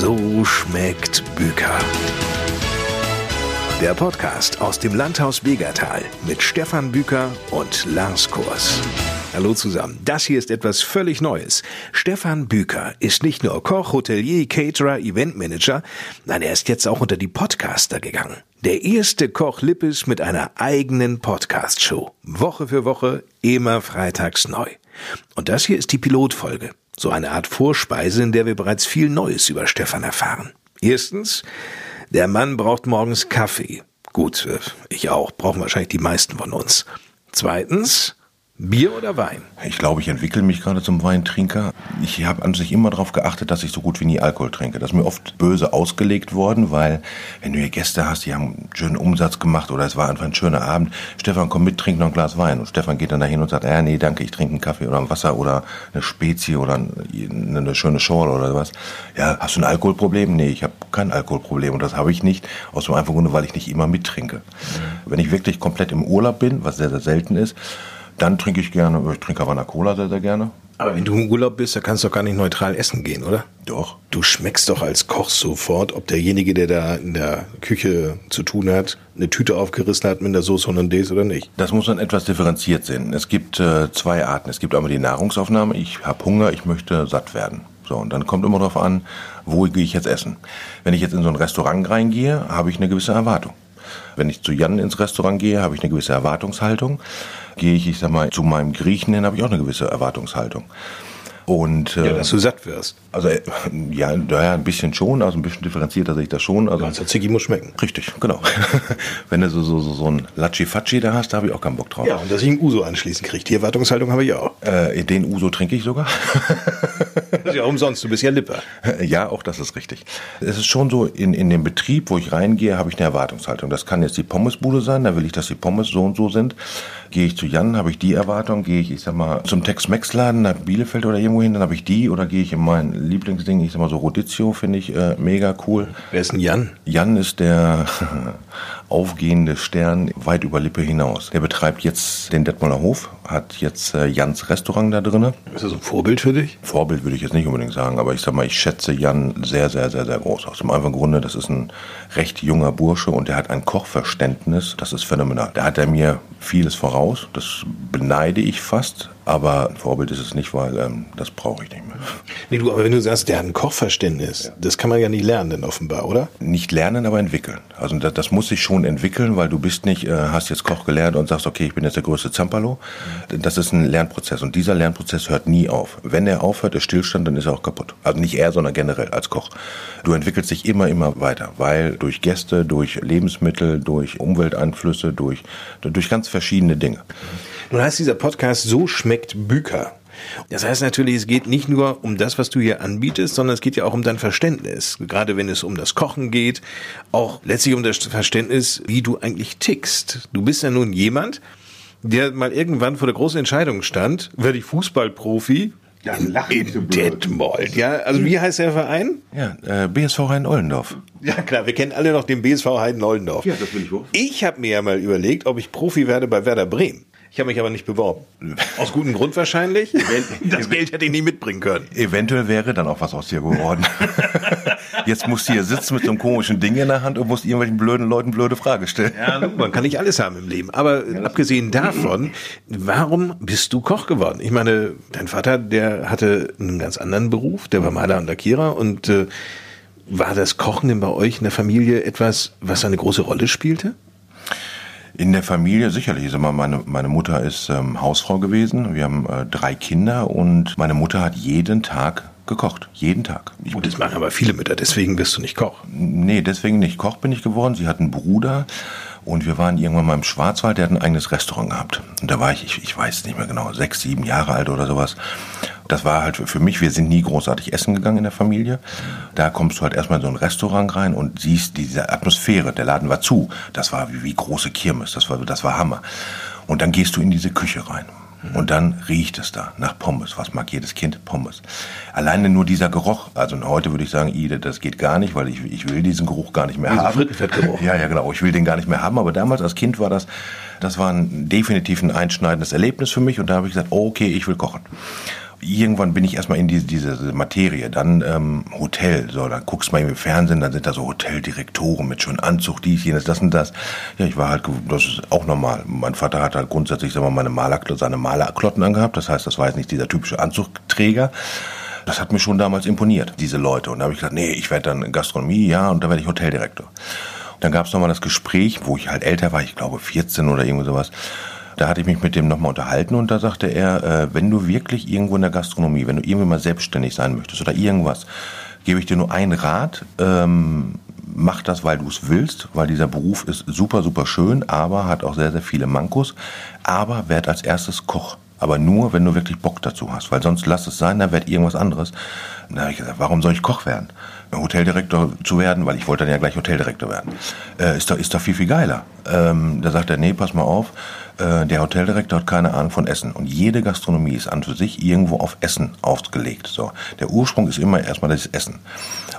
So schmeckt Büker. Der Podcast aus dem Landhaus Begertal mit Stefan Büker und Lars Kurs. Hallo zusammen. Das hier ist etwas völlig Neues. Stefan Büker ist nicht nur Koch, Hotelier, Caterer, Eventmanager, nein, er ist jetzt auch unter die Podcaster gegangen. Der erste Koch Lippes mit einer eigenen Podcast-Show. Woche für Woche, immer freitags neu. Und das hier ist die Pilotfolge. So eine Art Vorspeise, in der wir bereits viel Neues über Stefan erfahren. Erstens, der Mann braucht morgens Kaffee. Gut, äh, ich auch, brauchen wahrscheinlich die meisten von uns. Zweitens, Bier oder Wein? Ich glaube, ich entwickle mich gerade zum Weintrinker. Ich habe an sich immer darauf geachtet, dass ich so gut wie nie Alkohol trinke. Das ist mir oft böse ausgelegt worden, weil wenn du hier Gäste hast, die haben einen schönen Umsatz gemacht oder es war einfach ein schöner Abend. Stefan, komm mit, trink noch ein Glas Wein. Und Stefan geht dann dahin und sagt, ja, nee, danke, ich trinke einen Kaffee oder ein Wasser oder eine Spezie oder eine schöne Schorle oder was. Ja, hast du ein Alkoholproblem? Nee, ich habe kein Alkoholproblem und das habe ich nicht, aus dem einfachen Grunde, weil ich nicht immer mittrinke. Wenn ich wirklich komplett im Urlaub bin, was sehr, sehr selten ist, dann trinke ich gerne, ich trinke Havana Cola sehr, sehr gerne. Aber wenn du im Urlaub bist, da kannst du doch gar nicht neutral essen gehen, oder? Doch. Du schmeckst doch als Koch sofort, ob derjenige, der da in der Küche zu tun hat, eine Tüte aufgerissen hat mit der Soße Hollandaise oder nicht. Das muss dann etwas differenziert sein. Es gibt äh, zwei Arten. Es gibt einmal die Nahrungsaufnahme. Ich habe Hunger, ich möchte satt werden. So, und dann kommt immer darauf an, wo gehe ich jetzt essen. Wenn ich jetzt in so ein Restaurant reingehe, habe ich eine gewisse Erwartung. Wenn ich zu Jan ins Restaurant gehe, habe ich eine gewisse Erwartungshaltung. Gehe ich, ich sag mal, zu meinem Griechen hin, habe ich auch eine gewisse Erwartungshaltung. Und, äh, ja, dass du satt wirst. Also äh, ja, ja, ein bisschen schon, also ein bisschen differenzierter sehe ich das schon. Also, also Ziggy muss schmecken. Richtig, genau. Wenn du so, so, so, so ein Latschi-Fatschi da hast, da habe ich auch keinen Bock drauf. Ja, und dass ich einen Uso anschließen kriege. Die Erwartungshaltung habe ich auch. Äh, den Uso trinke ich sogar. das ist ja umsonst, du bist ja Lipper. Ja, auch das ist richtig. Es ist schon so, in, in dem Betrieb, wo ich reingehe, habe ich eine Erwartungshaltung. Das kann jetzt die Pommesbude sein, da will ich, dass die Pommes so und so sind. Gehe ich zu Jan, habe ich die Erwartung. Gehe ich, ich sag mal, zum Tex-Mex-Laden nach Bielefeld oder irgendwo hin, dann habe ich die. Oder gehe ich in mein Lieblingsding, ich sag mal so Rodizio, finde ich äh, mega cool. Wer ist denn Jan? Jan ist der aufgehende Stern weit über Lippe hinaus. Der betreibt jetzt den Detmolder Hof, hat jetzt äh, Jans Restaurant da drin. Ist das ein Vorbild für dich? Vorbild würde ich jetzt nicht unbedingt sagen, aber ich sag mal, ich schätze Jan sehr, sehr, sehr, sehr groß. Aus dem einfachen Grunde, das ist ein recht junger Bursche und der hat ein Kochverständnis, das ist phänomenal. Da hat er mir vieles voraus, das beneide ich fast, aber ein Vorbild ist es nicht, weil ähm, das brauche ich nicht mehr. Nee, du, aber wenn du sagst, der hat ein Kochverständnis, ja. das kann man ja nicht lernen, offenbar, oder? Nicht lernen, aber entwickeln. Also das, das muss sich schon entwickeln, weil du bist nicht, äh, hast jetzt Koch gelernt und sagst, okay, ich bin jetzt der größte Zampalo. Das ist ein Lernprozess und dieser Lernprozess hört nie auf. Wenn er aufhört, ist Stillstand, dann ist er auch kaputt. Also nicht er, sondern generell als Koch. Du entwickelst dich immer, immer weiter, weil durch Gäste, durch Lebensmittel, durch Umwelteinflüsse, durch, durch ganz verschiedene Dinge. Nun heißt dieser Podcast So schmeckt Büker. Das heißt natürlich, es geht nicht nur um das, was du hier anbietest, sondern es geht ja auch um dein Verständnis. Gerade wenn es um das Kochen geht, auch letztlich um das Verständnis, wie du eigentlich tickst. Du bist ja nun jemand, der mal irgendwann vor der großen Entscheidung stand, werde ich Fußballprofi ja, in so Detmold, ja. Also wie heißt der Verein? Ja, äh, BSV Heiden-Ollendorf. Ja klar, wir kennen alle noch den BSV Heiden-Ollendorf. Ja, das will ich hoch. Ich habe mir ja mal überlegt, ob ich Profi werde bei Werder Bremen. Ich habe mich aber nicht beworben. Aus gutem Grund wahrscheinlich. Das Geld hätte ich nie mitbringen können. Eventuell wäre dann auch was aus dir geworden. Jetzt musst du hier sitzen mit so einem komischen Ding in der Hand und musst irgendwelchen blöden Leuten blöde Frage stellen. Ja, man kann nicht alles haben im Leben. Aber ja, abgesehen davon, warum bist du Koch geworden? Ich meine, dein Vater, der hatte einen ganz anderen Beruf. Der war Maler und Lackierer und äh, war das Kochen denn bei euch in der Familie etwas, was eine große Rolle spielte? In der Familie sicherlich. Also meine, meine Mutter ist ähm, Hausfrau gewesen. Wir haben äh, drei Kinder und meine Mutter hat jeden Tag gekocht. Jeden Tag. Ich und das machen aber viele Mütter, deswegen bist du nicht Koch. Nee, deswegen nicht. Koch bin ich geworden. Sie hat einen Bruder und wir waren irgendwann mal im Schwarzwald, der hat ein eigenes Restaurant gehabt. Und da war ich, ich, ich weiß nicht mehr genau, sechs, sieben Jahre alt oder sowas. Das war halt für mich, wir sind nie großartig essen gegangen in der Familie. Da kommst du halt erstmal in so ein Restaurant rein und siehst diese Atmosphäre. Der Laden war zu. Das war wie, wie große Kirmes. Das war, das war Hammer. Und dann gehst du in diese Küche rein. Und dann riecht es da nach Pommes. Was mag jedes Kind? Pommes. Alleine nur dieser Geruch. Also heute würde ich sagen, Ide, das geht gar nicht, weil ich, ich will diesen Geruch gar nicht mehr Diese haben. Frittenfettgeruch. Ja, ja, genau. Ich will den gar nicht mehr haben. Aber damals als Kind war das, das war ein definitiv ein einschneidendes Erlebnis für mich. Und da habe ich gesagt, okay, ich will kochen. Irgendwann bin ich erstmal in diese, diese Materie. Dann ähm, Hotel, so, dann guckst du mal im Fernsehen, dann sind da so Hoteldirektoren mit schönen Anzug, dies, jenes, das und das. Ja, ich war halt, das ist auch normal. Mein Vater hat halt grundsätzlich, sagen wir mal, meine Maler, seine Malerklotten angehabt. Das heißt, das war jetzt nicht dieser typische Anzugträger. Das hat mir schon damals imponiert, diese Leute. Und da habe ich gesagt, nee, ich werde dann Gastronomie, ja, und dann werde ich Hoteldirektor. Dann gab es nochmal das Gespräch, wo ich halt älter war, ich glaube 14 oder irgendwie sowas. Da hatte ich mich mit dem nochmal unterhalten und da sagte er, äh, wenn du wirklich irgendwo in der Gastronomie, wenn du irgendwie mal selbstständig sein möchtest oder irgendwas, gebe ich dir nur einen Rat, ähm, mach das, weil du es willst, weil dieser Beruf ist super, super schön, aber hat auch sehr, sehr viele Mankos. Aber werd als erstes Koch. Aber nur, wenn du wirklich Bock dazu hast, weil sonst lass es sein, dann wird irgendwas anderes. Da habe ich gesagt, warum soll ich Koch werden? Hoteldirektor zu werden, weil ich wollte dann ja gleich Hoteldirektor werden. Äh, ist, doch, ist doch viel, viel geiler. Ähm, da sagt er, nee, pass mal auf, äh, der Hoteldirektor hat keine Ahnung von Essen. Und jede Gastronomie ist an für sich irgendwo auf Essen ausgelegt. So. Der Ursprung ist immer erstmal das Essen.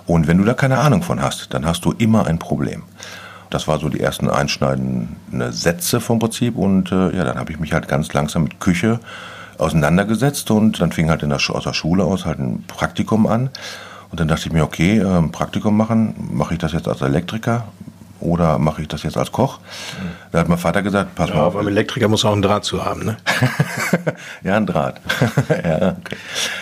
Und wenn du da keine Ahnung von hast, dann hast du immer ein Problem. Das war so die ersten einschneidenden Sätze vom Prinzip. Und äh, ja, dann habe ich mich halt ganz langsam mit Küche auseinandergesetzt und dann fing halt in der, aus der Schule aus halt ein Praktikum an. Und dann dachte ich mir, okay, äh, Praktikum machen, mache ich das jetzt als Elektriker oder mache ich das jetzt als Koch? Mhm. Da hat mein Vater gesagt, pass ja, mal auf. Beim Elektriker muss auch ein Draht zu haben, ne? ja, ein Draht. ja, okay.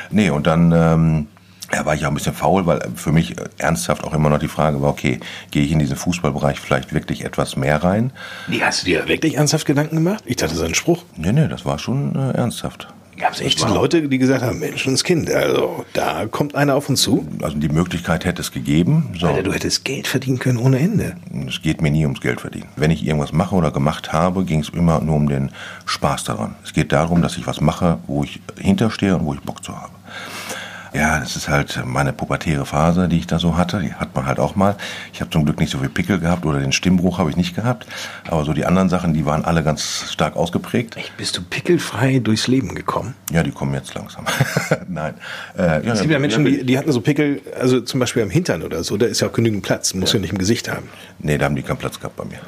Nee, und dann ähm, ja, war ich auch ein bisschen faul, weil für mich ernsthaft auch immer noch die Frage war, okay, gehe ich in diesen Fußballbereich vielleicht wirklich etwas mehr rein? Nee, hast du dir wirklich ernsthaft Gedanken gemacht? Ich dachte, das ist ein Spruch. Nee, nee, das war schon äh, ernsthaft. Gab es echt Leute, die gesagt haben, Mensch, das Kind, also da kommt einer auf uns zu? Also die Möglichkeit hätte es gegeben. So. Alter, du hättest Geld verdienen können ohne Ende. Es geht mir nie ums Geld verdienen. Wenn ich irgendwas mache oder gemacht habe, ging es immer nur um den Spaß daran. Es geht darum, dass ich was mache, wo ich hinterstehe und wo ich Bock zu habe. Ja, das ist halt meine pubertäre Phase, die ich da so hatte. Die hat man halt auch mal. Ich habe zum Glück nicht so viel Pickel gehabt oder den Stimmbruch habe ich nicht gehabt. Aber so die anderen Sachen, die waren alle ganz stark ausgeprägt. Echt, bist du pickelfrei durchs Leben gekommen? Ja, die kommen jetzt langsam. Nein. Äh, ja, es gibt ja Menschen, die, die hatten so Pickel, also zum Beispiel am Hintern oder so. Da ist ja auch genügend Platz. Muss ja, ja nicht im Gesicht haben. Nee, da haben die keinen Platz gehabt bei mir.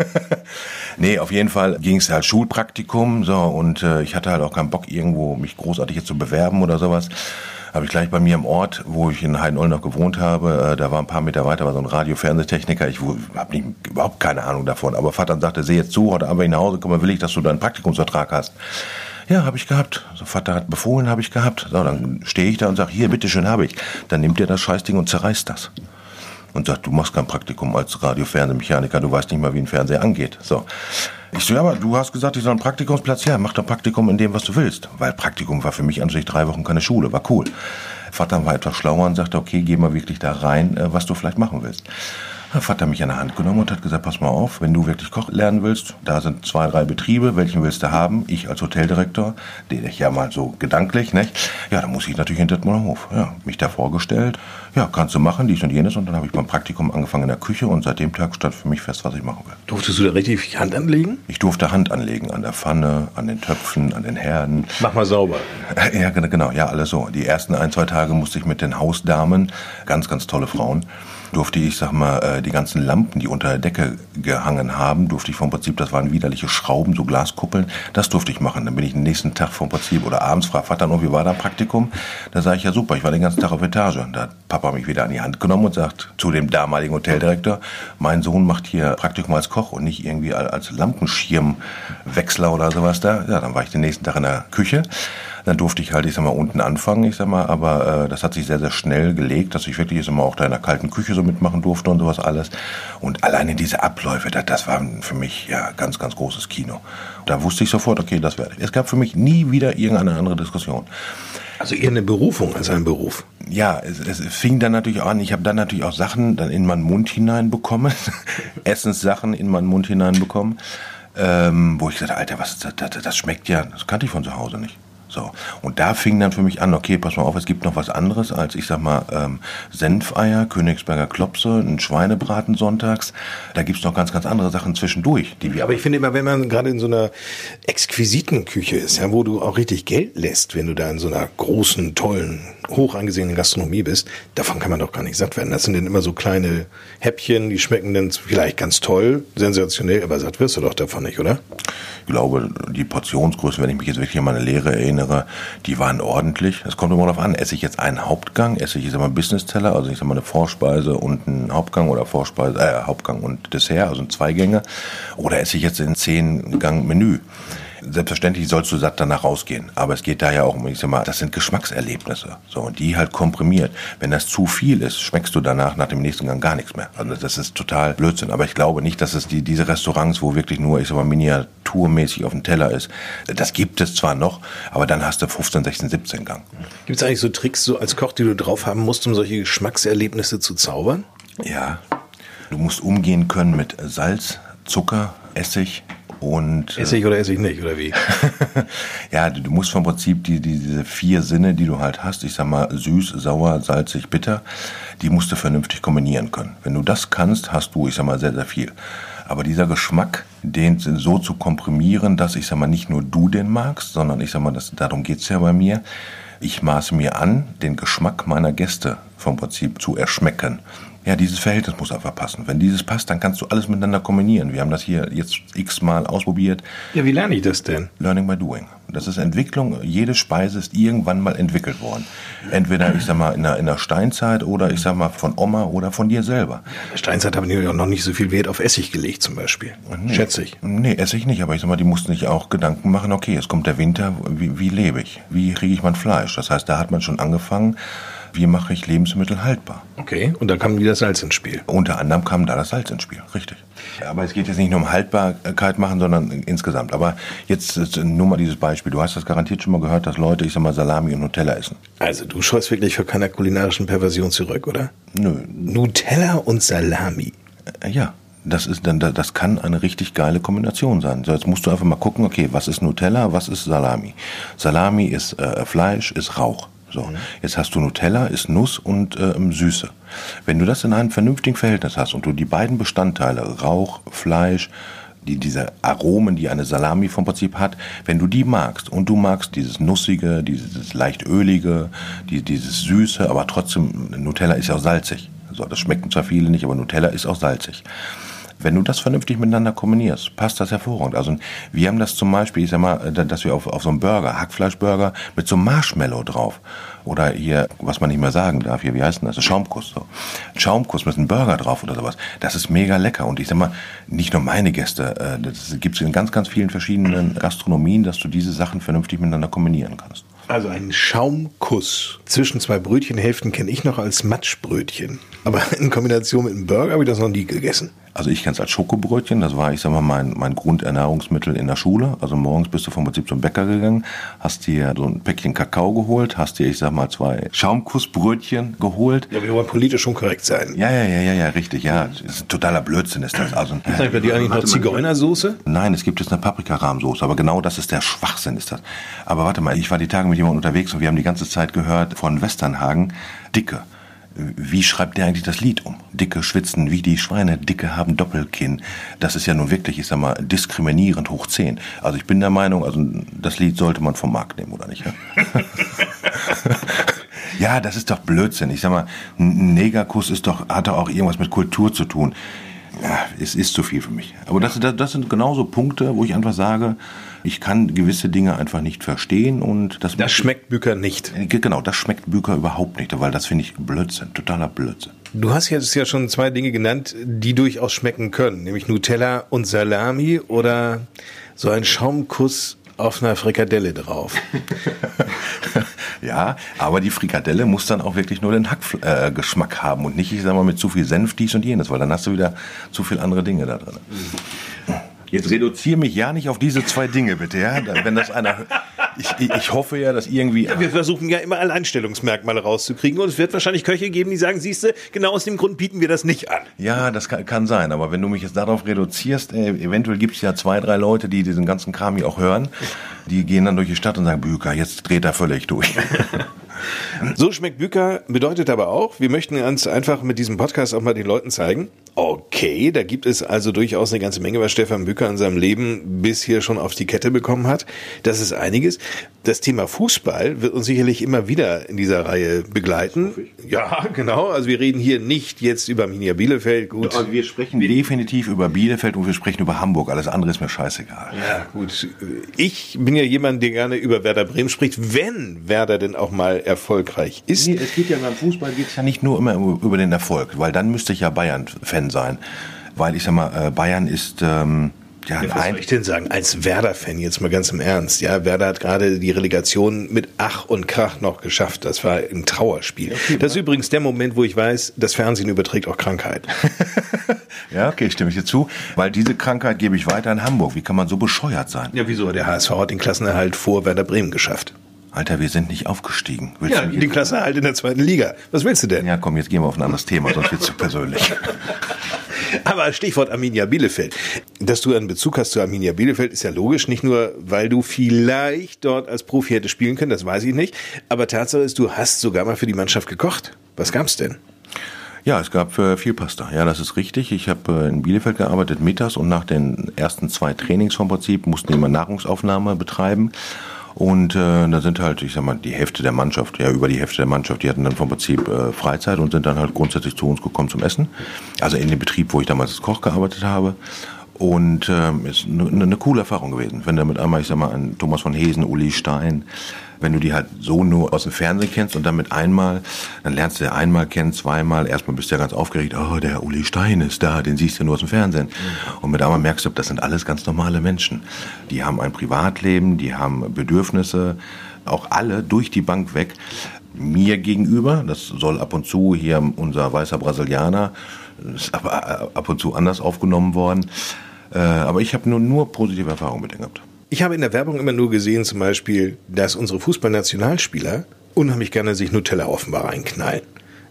nee, auf jeden Fall ging es halt Schulpraktikum so und äh, ich hatte halt auch keinen Bock irgendwo mich großartig jetzt zu bewerben oder sowas habe ich gleich bei mir im Ort, wo ich in Heidenollen noch gewohnt habe, äh, da war ein paar Meter weiter war so ein Radio-Fernsehtechniker. Ich habe überhaupt keine Ahnung davon. Aber Vater sagte, seh jetzt zu, heute Abend, wenn ich nach Hause komme, will ich, dass du deinen Praktikumsvertrag hast. Ja, habe ich gehabt. So, Vater hat befohlen, habe ich gehabt. So, dann stehe ich da und sage, hier, bitteschön, habe ich. Dann nimmt er das Scheißding und zerreißt das und sagt, du machst kein Praktikum als Radio-Fernsehmechaniker, du weißt nicht mal, wie ein Fernseher angeht. So. Ich so, ja, aber du hast gesagt, ich soll einen Praktikumsplatz. Ja, mach doch Praktikum in dem, was du willst. Weil Praktikum war für mich an sich drei Wochen keine Schule, war cool. Vater war etwas schlauer und sagte, okay, geh mal wirklich da rein, äh, was du vielleicht machen willst. Hat Vater mich an der Hand genommen und hat gesagt, pass mal auf, wenn du wirklich Koch lernen willst, da sind zwei, drei Betriebe, welchen willst du haben? Ich als Hoteldirektor, den ich ja mal so gedanklich, nicht? Ja, dann muss ich natürlich in Detmolder Hof. Ja, mich da vorgestellt. Ja, kannst du machen, dies und jenes. Und dann habe ich beim Praktikum angefangen in der Küche und seit dem Tag stand für mich fest, was ich machen will. Durftest du da richtig Hand anlegen? Ich durfte Hand anlegen an der Pfanne, an den Töpfen, an den Herden. Mach mal sauber. Ja, genau, ja, alles so. Die ersten ein, zwei Tage musste ich mit den Hausdamen, ganz, ganz tolle Frauen, durfte ich, sag mal, äh, die ganzen Lampen, die unter der Decke gehangen haben, durfte ich vom Prinzip, das waren widerliche Schrauben, so Glaskuppeln, das durfte ich machen. Dann bin ich den nächsten Tag vom Prinzip oder abends fragt Vater noch, wie war dein Praktikum? Da sage ich, ja super, ich war den ganzen Tag auf Etage. Da hat Papa mich wieder an die Hand genommen und sagt zu dem damaligen Hoteldirektor, mein Sohn macht hier Praktikum als Koch und nicht irgendwie als Lampenschirmwechsler oder sowas da. Ja, dann war ich den nächsten Tag in der Küche dann durfte ich halt, ich sag mal, unten anfangen, ich sag mal, aber äh, das hat sich sehr, sehr schnell gelegt, dass ich wirklich, ich sag mal, auch da in der kalten Küche so mitmachen durfte und sowas alles. Und alleine diese Abläufe, das, das war für mich ja ganz, ganz großes Kino. Da wusste ich sofort, okay, das werde ich. Es gab für mich nie wieder irgendeine andere Diskussion. Also eher eine Berufung als ein Beruf. Ja, es, es fing dann natürlich an. Ich habe dann natürlich auch Sachen dann in meinen Mund hineinbekommen, Essenssachen in meinen Mund hineinbekommen, ähm, wo ich gesagt, Alter, was das, das, das schmeckt ja, das kannte ich von zu Hause nicht. So. Und da fing dann für mich an, okay, pass mal auf, es gibt noch was anderes als, ich sag mal, ähm, Senfeier, Königsberger Klopse, ein Schweinebraten sonntags. Da gibt's noch ganz, ganz andere Sachen zwischendurch. Die wir Aber ich finde immer, wenn man gerade in so einer exquisiten Küche ist, ja, wo du auch richtig Geld lässt, wenn du da in so einer großen, tollen hoch angesehenen Gastronomie bist, davon kann man doch gar nicht satt werden. Das sind dann immer so kleine Häppchen, die schmecken dann vielleicht ganz toll, sensationell, aber satt wirst du doch davon nicht, oder? Ich glaube, die Portionsgrößen, wenn ich mich jetzt wirklich an meine Lehre erinnere, die waren ordentlich. Es kommt immer darauf an, esse ich jetzt einen Hauptgang, esse ich jetzt mal einen Business-Teller, also ich sag mal eine Vorspeise und einen Hauptgang oder Vorspeise, äh, Hauptgang und Dessert, also ein Zweigänge, oder esse ich jetzt in zehn Gang Menü. Selbstverständlich sollst du satt danach rausgehen. Aber es geht da ja auch um, ich sag mal, das sind Geschmackserlebnisse. So, und die halt komprimiert. Wenn das zu viel ist, schmeckst du danach nach dem nächsten Gang gar nichts mehr. Also das ist total Blödsinn. Aber ich glaube nicht, dass es die, diese Restaurants, wo wirklich nur, ich sag mal, miniaturmäßig auf dem Teller ist, das gibt es zwar noch, aber dann hast du 15, 16, 17 Gang. Gibt es eigentlich so Tricks so als Koch, die du drauf haben musst, um solche Geschmackserlebnisse zu zaubern? Ja. Du musst umgehen können mit Salz, Zucker, Essig, und, esse ich oder esse ich nicht, oder wie? ja, du, du, musst vom Prinzip die, die, diese vier Sinne, die du halt hast, ich sag mal süß, sauer, salzig, bitter, die musst du vernünftig kombinieren können. Wenn du das kannst, hast du, ich sag mal, sehr, sehr viel. Aber dieser Geschmack, den so zu komprimieren, dass ich sag mal nicht nur du den magst, sondern ich sag mal, das, darum geht's ja bei mir. Ich maße mir an, den Geschmack meiner Gäste vom Prinzip zu erschmecken. Ja, dieses Verhältnis muss einfach passen. Wenn dieses passt, dann kannst du alles miteinander kombinieren. Wir haben das hier jetzt x-mal ausprobiert. Ja, wie lerne ich das denn? Learning by doing. Das ist Entwicklung. Jede Speise ist irgendwann mal entwickelt worden. Entweder, ich sag mal, in der, in der Steinzeit oder ich sag mal von Oma oder von dir selber. In der Steinzeit haben die auch noch nicht so viel Wert auf Essig gelegt zum Beispiel. Nee, Schätze ich. Nee, Essig nicht. Aber ich sag mal, die mussten sich auch Gedanken machen, okay, es kommt der Winter, wie, wie lebe ich? Wie kriege ich mein Fleisch? Das heißt, da hat man schon angefangen, wie mache ich Lebensmittel haltbar. Okay, und da kam wieder Salz ins Spiel. Unter anderem kam da das Salz ins Spiel, richtig. Aber es geht jetzt nicht nur um Haltbarkeit machen, sondern insgesamt. Aber jetzt nur mal dieses Beispiel. Du hast das garantiert schon mal gehört, dass Leute, ich sag mal, Salami und Nutella essen. Also du scheust wirklich vor keiner kulinarischen Perversion zurück, oder? Nö. Nutella und Salami. Äh, ja, das ist dann, das kann eine richtig geile Kombination sein. So, jetzt musst du einfach mal gucken, okay, was ist Nutella, was ist Salami? Salami ist äh, Fleisch, ist Rauch. So, mhm. jetzt hast du Nutella, ist Nuss und äh, Süße. Wenn du das in einem vernünftigen Verhältnis hast und du die beiden Bestandteile, Rauch, Fleisch, die, diese Aromen, die eine Salami vom Prinzip hat, wenn du die magst und du magst dieses Nussige, dieses leicht Ölige, die, dieses Süße, aber trotzdem, Nutella ist ja auch salzig. So, das schmecken zwar viele nicht, aber Nutella ist auch salzig. Wenn du das vernünftig miteinander kombinierst, passt das hervorragend. Also wir haben das zum Beispiel, ich sag mal, äh, dass wir auf, auf so einem Burger, Hackfleischburger mit so einem Marshmallow drauf oder hier, was man nicht mehr sagen darf, hier, wie heißt denn das? Schaumkuss. So. Schaumkuss mit einem Burger drauf oder sowas. Das ist mega lecker. Und ich sag mal, nicht nur meine Gäste, äh, das gibt es in ganz, ganz vielen verschiedenen Gastronomien, dass du diese Sachen vernünftig miteinander kombinieren kannst. Also ein Schaumkuss zwischen zwei Brötchenhälften kenne ich noch als Matschbrötchen. Aber in Kombination mit einem Burger habe ich das noch nie gegessen. Also ich kenne es als Schokobrötchen, das war, ich sag mal, mein, mein Grundernährungsmittel in der Schule. Also morgens bist du vom Prinzip zum Bäcker gegangen, hast dir so ein Päckchen Kakao geholt, hast dir, ich sag mal, zwei Schaumkussbrötchen geholt. Ja, wir wollen politisch schon korrekt sein. Ja, ja, ja, ja, ja, richtig, ja. Das ist ein totaler Blödsinn ist das. Also, ist bei dir eigentlich noch Zigeunersoße? Nein, es gibt jetzt eine Paprikarahmsoße, aber genau das ist der Schwachsinn, ist das. Aber warte mal, ich war die Tage mit jemandem unterwegs und wir haben die ganze Zeit gehört von Westernhagen, Dicke wie schreibt der eigentlich das Lied um? Dicke schwitzen wie die Schweine, Dicke haben Doppelkinn. Das ist ja nun wirklich, ich sag mal, diskriminierend hoch 10. Also ich bin der Meinung, also das Lied sollte man vom Markt nehmen, oder nicht? ja, das ist doch Blödsinn. Ich sag mal, ein Negerkuss ist doch, hat doch auch irgendwas mit Kultur zu tun. Ja, es ist zu viel für mich. Aber das, das, das sind genauso Punkte, wo ich einfach sage, ich kann gewisse Dinge einfach nicht verstehen und das. Das schmeckt Büker nicht. Äh, genau, das schmeckt Büker überhaupt nicht, weil das finde ich Blödsinn, totaler Blödsinn. Du hast jetzt ja schon zwei Dinge genannt, die durchaus schmecken können, nämlich Nutella und Salami oder so ein Schaumkuss auf einer Frikadelle drauf. ja, aber die Frikadelle muss dann auch wirklich nur den Hackgeschmack äh, haben und nicht, ich sag mal, mit zu viel Senf dies und jenes, weil dann hast du wieder zu viel andere Dinge da drin. Mhm. Jetzt reduziere mich ja nicht auf diese zwei Dinge, bitte. Ja? Wenn das einer, ich, ich hoffe ja, dass irgendwie. Ja, wir versuchen ja immer Alleinstellungsmerkmale rauszukriegen und es wird wahrscheinlich Köche geben, die sagen, siehste, genau aus dem Grund bieten wir das nicht an. Ja, das kann, kann sein, aber wenn du mich jetzt darauf reduzierst, äh, eventuell gibt es ja zwei, drei Leute, die diesen ganzen Kram hier auch hören, die gehen dann durch die Stadt und sagen, Büker, jetzt dreht er völlig durch. So schmeckt Büker bedeutet aber auch, wir möchten uns einfach mit diesem Podcast auch mal den Leuten zeigen, Okay, da gibt es also durchaus eine ganze Menge, was Stefan Bücker in seinem Leben bis hier schon auf die Kette bekommen hat. Das ist einiges. Das Thema Fußball wird uns sicherlich immer wieder in dieser Reihe begleiten. Ja, genau. Also wir reden hier nicht jetzt über Minia Bielefeld. Gut. Ja, wir sprechen definitiv über Bielefeld und wir sprechen über Hamburg. Alles andere ist mir scheißegal. Ja, gut. Ich bin ja jemand, der gerne über Werder Bremen spricht, wenn Werder denn auch mal erfolgreich ist. Nee, es geht ja beim Fußball geht es ja nicht nur immer über den Erfolg, weil dann müsste ich ja Bayern-Fan sein. Weil ich sag mal, äh, Bayern ist ähm, ja, ja, was soll ich denn sagen? Als Werder-Fan jetzt mal ganz im Ernst. Ja, Werder hat gerade die Relegation mit Ach und Krach noch geschafft. Das war ein Trauerspiel. Okay, das ist übrigens der Moment, wo ich weiß, das Fernsehen überträgt auch Krankheit. ja, okay, stimme ich dir zu. Weil diese Krankheit gebe ich weiter in Hamburg. Wie kann man so bescheuert sein? Ja, wieso? Der HSV hat den Klassenerhalt vor Werder Bremen geschafft. Alter, wir sind nicht aufgestiegen. Willst ja, die Klassenerhalt in der zweiten Liga. Was willst du denn? Ja, komm, jetzt gehen wir auf ein anderes Thema, sonst wird es zu persönlich. Aber Stichwort Arminia Bielefeld. Dass du einen Bezug hast zu Arminia Bielefeld, ist ja logisch. Nicht nur, weil du vielleicht dort als Profi hättest spielen können, das weiß ich nicht. Aber Tatsache ist, du hast sogar mal für die Mannschaft gekocht. Was gab's denn? Ja, es gab äh, viel Pasta. Ja, das ist richtig. Ich habe äh, in Bielefeld gearbeitet mittags und nach den ersten zwei Trainings vom Prinzip mussten wir immer Nahrungsaufnahme betreiben. Und äh, da sind halt, ich sag mal, die Hälfte der Mannschaft, ja über die Hälfte der Mannschaft, die hatten dann vom Prinzip äh, Freizeit und sind dann halt grundsätzlich zu uns gekommen zum Essen. Also in dem Betrieb, wo ich damals als Koch gearbeitet habe. Und ähm, ist eine, eine coole Erfahrung gewesen. Wenn du mit einmal, ich sag mal, an Thomas von Hesen, Uli Stein, wenn du die halt so nur aus dem Fernsehen kennst und damit einmal, dann lernst du ja einmal kennen, zweimal, erstmal bist du ja ganz aufgeregt, oh, der Uli Stein ist da, den siehst du nur aus dem Fernsehen. Mhm. Und mit einmal merkst du, das sind alles ganz normale Menschen. Die haben ein Privatleben, die haben Bedürfnisse, auch alle durch die Bank weg mir gegenüber. Das soll ab und zu hier unser weißer Brasilianer, ist aber ab und zu anders aufgenommen worden. Äh, aber ich habe nur, nur positive Erfahrungen mit denen gehabt. Ich habe in der Werbung immer nur gesehen, zum Beispiel, dass unsere Fußballnationalspieler unheimlich gerne sich Nutella offenbar reinknallen.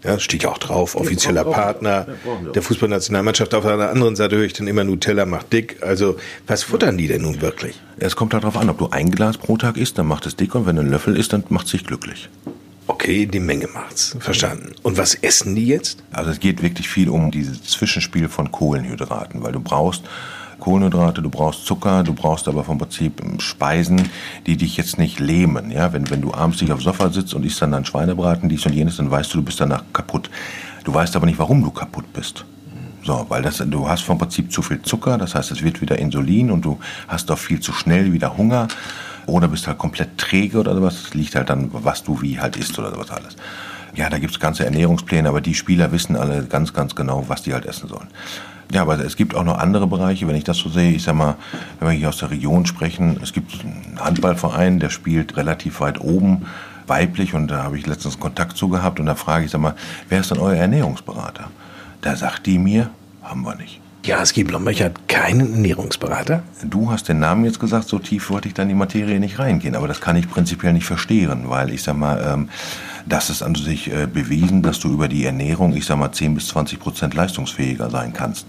Ja, steht ja auch drauf, offizieller Partner der Fußballnationalmannschaft. Auf der anderen Seite höre ich dann immer Nutella macht dick. Also, was futtern die denn nun wirklich? Es kommt halt darauf an, ob du ein Glas pro Tag isst, dann macht es dick und wenn du einen Löffel isst, dann macht es dich glücklich. Okay, die Menge macht's. Verstanden. Und was essen die jetzt? Also es geht wirklich viel um dieses Zwischenspiel von Kohlenhydraten, weil du brauchst Kohlenhydrate, du brauchst Zucker, du brauchst aber vom Prinzip Speisen, die dich jetzt nicht lähmen. Ja, wenn, wenn du abends dich aufs Sofa sitzt und isst dann dein Schweinebraten, dies und jenes, dann weißt du, du bist danach kaputt. Du weißt aber nicht, warum du kaputt bist. So, weil das, du hast vom Prinzip zu viel Zucker, das heißt, es wird wieder Insulin und du hast auch viel zu schnell wieder Hunger oder bist halt komplett träge oder sowas. Das liegt halt dann, was du wie halt isst oder sowas alles. Ja, da gibt's ganze Ernährungspläne, aber die Spieler wissen alle ganz, ganz genau, was die halt essen sollen. Ja, aber es gibt auch noch andere Bereiche, wenn ich das so sehe. Ich sag mal, wenn wir hier aus der Region sprechen, es gibt einen Handballverein, der spielt relativ weit oben, weiblich, und da habe ich letztens Kontakt zu gehabt und da frage ich, sag mal, wer ist denn euer Ernährungsberater? Da sagt die mir, haben wir nicht. Ja, gibt Lomberg hat keinen Ernährungsberater. Du hast den Namen jetzt gesagt, so tief wollte ich dann in die Materie nicht reingehen, aber das kann ich prinzipiell nicht verstehen, weil ich sag mal, ähm, das ist an sich äh, bewiesen, dass du über die Ernährung, ich sag mal, 10 bis 20 Prozent leistungsfähiger sein kannst.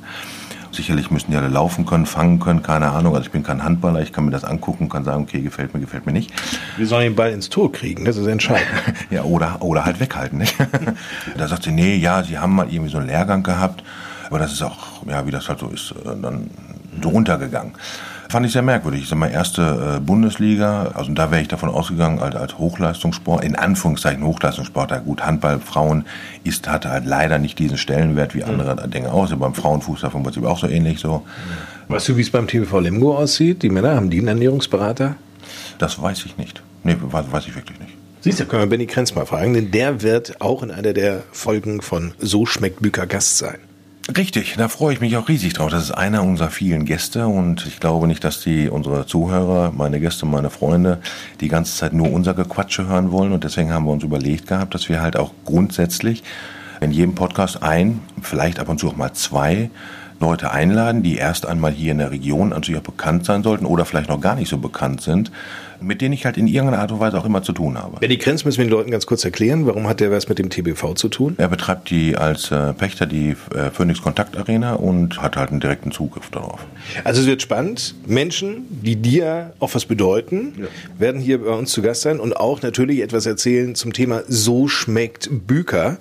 Sicherlich müssen die alle laufen können, fangen können, keine Ahnung. Also ich bin kein Handballer, ich kann mir das angucken, kann sagen, okay, gefällt mir, gefällt mir nicht. Wir sollen den Ball ins Tor kriegen, das ist entscheidend. ja, oder, oder halt weghalten, nicht? da sagt sie, nee, ja, sie haben mal irgendwie so einen Lehrgang gehabt, aber das ist auch, ja, wie das halt so ist, äh, dann so runtergegangen. Fand ich sehr merkwürdig. Ich sag mal, erste äh, Bundesliga, also da wäre ich davon ausgegangen, als, als Hochleistungssport, in Anführungszeichen Hochleistungssport, ja gut, Handball, Frauen ist, hatte halt leider nicht diesen Stellenwert wie andere mhm. Dinge aus. Beim Frauenfußball vom Prinzip auch so ähnlich so. Weißt du, wie es beim TBV Lemgo aussieht? Die Männer, haben die einen Ernährungsberater? Das weiß ich nicht. Nee, weiß ich wirklich nicht. Siehst du, können wir Benny Krenz mal fragen, denn der wird auch in einer der Folgen von So schmeckt Büker Gast sein. Richtig, da freue ich mich auch riesig drauf. Das ist einer unserer vielen Gäste und ich glaube nicht, dass die unsere Zuhörer, meine Gäste, meine Freunde, die ganze Zeit nur unser Gequatsche hören wollen und deswegen haben wir uns überlegt gehabt, dass wir halt auch grundsätzlich in jedem Podcast ein, vielleicht ab und zu auch mal zwei Leute einladen, die erst einmal hier in der Region natürlich auch bekannt sein sollten oder vielleicht noch gar nicht so bekannt sind, mit denen ich halt in irgendeiner Art und Weise auch immer zu tun habe. Benny Krenz müssen wir den Leuten ganz kurz erklären. Warum hat der was mit dem TBV zu tun? Er betreibt die als äh, Pächter die äh, Phoenix Kontakt Arena und hat halt einen direkten Zugriff darauf. Also es wird spannend. Menschen, die dir auch was bedeuten, ja. werden hier bei uns zu Gast sein und auch natürlich etwas erzählen zum Thema So schmeckt Büker.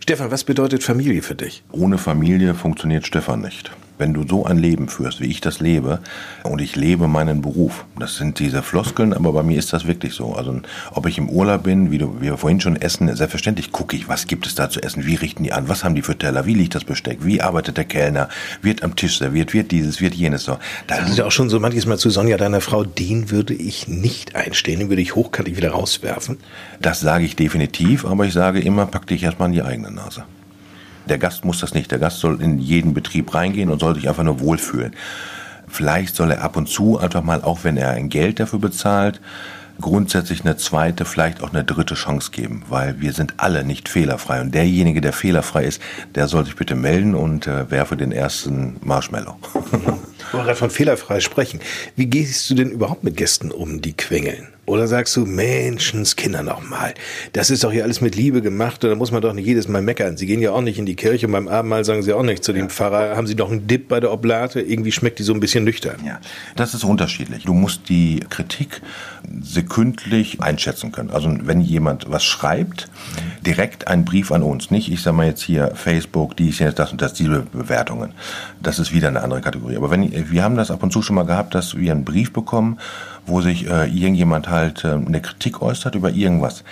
Stefan, was bedeutet Familie für dich? Ohne Familie funktioniert Stefan nicht. Wenn du so ein Leben führst, wie ich das lebe, und ich lebe meinen Beruf, das sind diese Floskeln, aber bei mir ist das wirklich so. Also, ob ich im Urlaub bin, wie, du, wie wir vorhin schon essen, selbstverständlich gucke ich, was gibt es da zu essen, wie richten die an, was haben die für Teller, wie liegt das Besteck, wie arbeitet der Kellner, wird am Tisch serviert, wird dieses, wird jenes so. Da ist ja auch schon so manches Mal zu Sonja, deiner Frau, den würde ich nicht einstehen, den würde ich hochkantig wieder rauswerfen. Das sage ich definitiv, aber ich sage immer, pack dich erstmal in die eigene Nase. Der Gast muss das nicht. Der Gast soll in jeden Betrieb reingehen und soll sich einfach nur wohlfühlen. Vielleicht soll er ab und zu einfach mal, auch wenn er ein Geld dafür bezahlt, grundsätzlich eine zweite, vielleicht auch eine dritte Chance geben, weil wir sind alle nicht fehlerfrei. Und derjenige, der fehlerfrei ist, der soll sich bitte melden und äh, werfe den ersten Marshmallow. Wo gerade von fehlerfrei sprechen. Wie gehst du denn überhaupt mit Gästen um, die quengeln? Oder sagst du, Menschenskinder nochmal, das ist doch hier alles mit Liebe gemacht und da muss man doch nicht jedes Mal meckern. Sie gehen ja auch nicht in die Kirche und beim Abendmahl sagen sie auch nicht zu dem ja. Pfarrer, haben Sie doch einen Dip bei der Oblate? Irgendwie schmeckt die so ein bisschen nüchtern. Ja, das ist unterschiedlich. Du musst die Kritik sekündlich einschätzen können. Also wenn jemand was schreibt, direkt einen Brief an uns, nicht, ich sag mal jetzt hier Facebook, die ist jetzt das und das, diese Bewertungen. Das ist wieder eine andere Kategorie. Aber wenn, wir haben das ab und zu schon mal gehabt, dass wir einen Brief bekommen, wo sich äh, irgendjemand halt äh, eine Kritik äußert über irgendwas.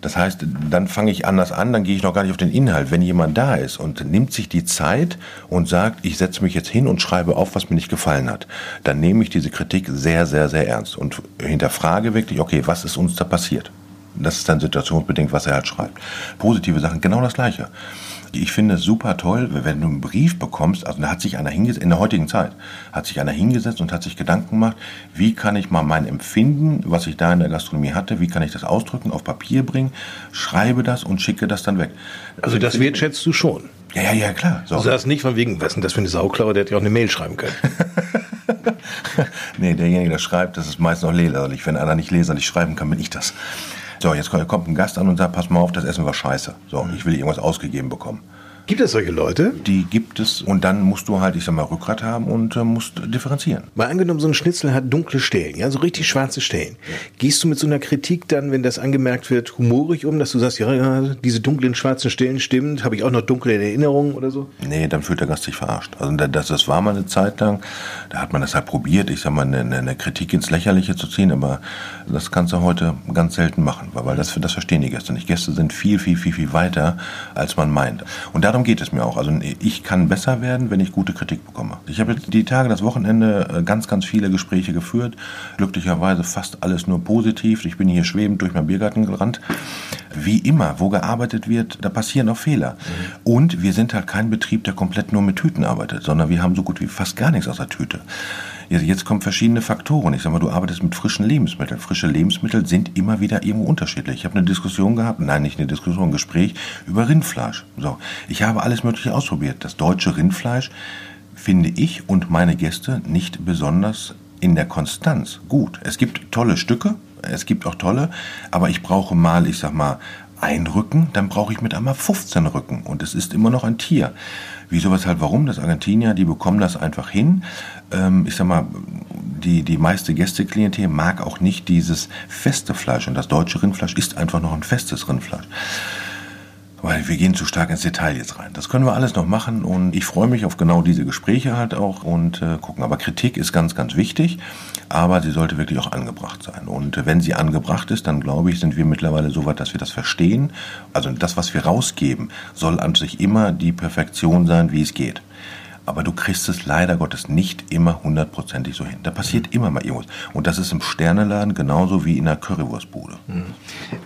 Das heißt, dann fange ich anders an, dann gehe ich noch gar nicht auf den Inhalt. Wenn jemand da ist und nimmt sich die Zeit und sagt, ich setze mich jetzt hin und schreibe auf, was mir nicht gefallen hat, dann nehme ich diese Kritik sehr, sehr, sehr ernst und hinterfrage wirklich, okay, was ist uns da passiert? Das ist dann situationsbedingt, was er halt schreibt. Positive Sachen, genau das Gleiche. Ich finde es super toll, wenn du einen Brief bekommst, also da hat sich einer hingesetzt, in der heutigen Zeit, hat sich einer hingesetzt und hat sich Gedanken gemacht, wie kann ich mal mein Empfinden, was ich da in der Gastronomie hatte, wie kann ich das ausdrücken, auf Papier bringen, schreibe das und schicke das dann weg. Also das wertschätzt du schon? Ja, ja, ja, klar. So. Du sagst nicht von wegen, was denn das für eine Sauklaue, der hätte ja auch eine Mail schreiben können. nee, derjenige, der schreibt, das ist meist noch leserlich. Wenn einer nicht leserlich schreiben kann, bin ich das. So, jetzt kommt ein Gast an und sagt, pass mal auf, das Essen war scheiße. So, ich will irgendwas ausgegeben bekommen. Gibt es solche Leute? Die gibt es und dann musst du halt, ich sag mal, Rückgrat haben und äh, musst differenzieren. Mal angenommen, so ein Schnitzel hat dunkle Stellen, ja, so richtig schwarze Stellen. Gehst du mit so einer Kritik dann, wenn das angemerkt wird, humorig um, dass du sagst, ja, ja diese dunklen schwarzen Stellen stimmt, habe ich auch noch dunkle Erinnerungen oder so? Nee, dann fühlt der Gast sich verarscht. Also das, das war mal eine Zeit lang, da hat man das halt probiert, ich sag mal, eine, eine Kritik ins Lächerliche zu ziehen, aber das kannst du heute ganz selten machen, weil das, das verstehen die Gäste nicht. Gäste sind viel, viel, viel, viel weiter, als man meint. Und darum geht es mir auch. Also ich kann besser werden, wenn ich gute Kritik bekomme. Ich habe die Tage, das Wochenende äh, ganz, ganz viele Gespräche geführt. Glücklicherweise fast alles nur positiv. Ich bin hier schwebend durch meinen Biergarten gerannt. Wie immer, wo gearbeitet wird, da passieren auch Fehler. Mhm. Und wir sind halt kein Betrieb, der komplett nur mit Tüten arbeitet, sondern wir haben so gut wie fast gar nichts aus der Tüte. Jetzt kommen verschiedene Faktoren. Ich sag mal, du arbeitest mit frischen Lebensmitteln. Frische Lebensmittel sind immer wieder irgendwo unterschiedlich. Ich habe eine Diskussion gehabt, nein, nicht eine Diskussion, ein Gespräch über Rindfleisch. So, ich habe alles Mögliche ausprobiert. Das deutsche Rindfleisch finde ich und meine Gäste nicht besonders in der Konstanz gut. Es gibt tolle Stücke, es gibt auch tolle, aber ich brauche mal, ich sag mal, ein Rücken, dann brauche ich mit einmal 15 Rücken und es ist immer noch ein Tier. Wieso, weshalb, warum? Das Argentinier, die bekommen das einfach hin. Ähm, ich sag mal, die, die meiste Gästeklientel mag auch nicht dieses feste Fleisch und das deutsche Rindfleisch ist einfach noch ein festes Rindfleisch. Weil wir gehen zu stark ins Detail jetzt rein. Das können wir alles noch machen und ich freue mich auf genau diese Gespräche halt auch und äh, gucken. Aber Kritik ist ganz, ganz wichtig, aber sie sollte wirklich auch angebracht sein. Und äh, wenn sie angebracht ist, dann glaube ich, sind wir mittlerweile so weit, dass wir das verstehen. Also das, was wir rausgeben, soll an sich immer die Perfektion sein, wie es geht aber du kriegst es leider Gottes nicht immer hundertprozentig so hin. Da passiert mhm. immer mal irgendwas. Und das ist im Sterneladen genauso wie in einer Currywurstbude. Mhm.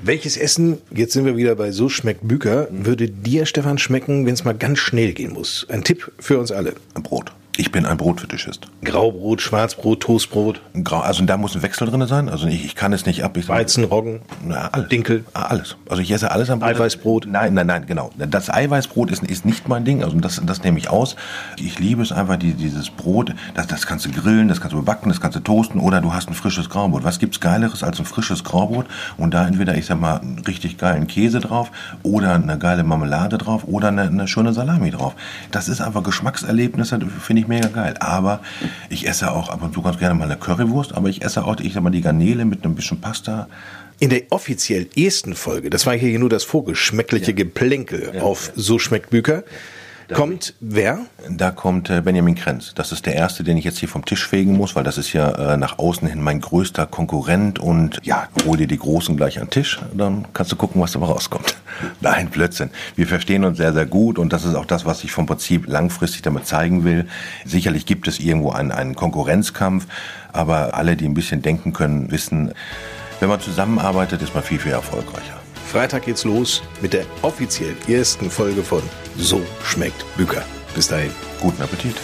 Welches Essen, jetzt sind wir wieder bei So schmeckt Büker, würde dir, Stefan, schmecken, wenn es mal ganz schnell gehen muss? Ein Tipp für uns alle. Brot. Ich bin ein Brotfetischist. Graubrot, Schwarzbrot, Toastbrot. Grau, also da muss ein Wechsel drin sein. Also ich, ich kann es nicht ab. Ich Weizen, Roggen, na, alles. Dinkel. Alles. Also ich esse alles am Brot. Eiweißbrot. Nein, nein, nein, genau. Das Eiweißbrot ist, ist nicht mein Ding. Also das, das nehme ich aus. Ich liebe es einfach, die, dieses Brot. Das, das kannst du grillen, das kannst du backen, das kannst du toasten oder du hast ein frisches Graubrot. Was gibt's Geileres als ein frisches Graubrot? Und da entweder, ich sag mal, einen richtig geilen Käse drauf oder eine geile Marmelade drauf oder eine, eine schöne Salami drauf. Das ist einfach Geschmackserlebnis, finde ich mega geil. Aber ich esse auch ab und zu ganz gerne mal eine Currywurst, aber ich esse auch, ich sag mal, die Garnele mit einem bisschen Pasta. In der offiziell ersten Folge, das war hier nur das vorgeschmeckliche ja. Geplänkel ja, auf So schmeckt Büker, da kommt wer? Da kommt äh, Benjamin Krenz. Das ist der erste, den ich jetzt hier vom Tisch fegen muss, weil das ist ja äh, nach außen hin mein größter Konkurrent und ja, hol dir die Großen gleich an den Tisch, dann kannst du gucken, was dabei rauskommt. Nein, Blödsinn. Wir verstehen uns sehr, sehr gut und das ist auch das, was ich vom Prinzip langfristig damit zeigen will. Sicherlich gibt es irgendwo einen, einen Konkurrenzkampf, aber alle, die ein bisschen denken können, wissen, wenn man zusammenarbeitet, ist man viel, viel erfolgreicher. Freitag geht's los mit der offiziell ersten Folge von So schmeckt Büker. Bis dahin. Guten Appetit.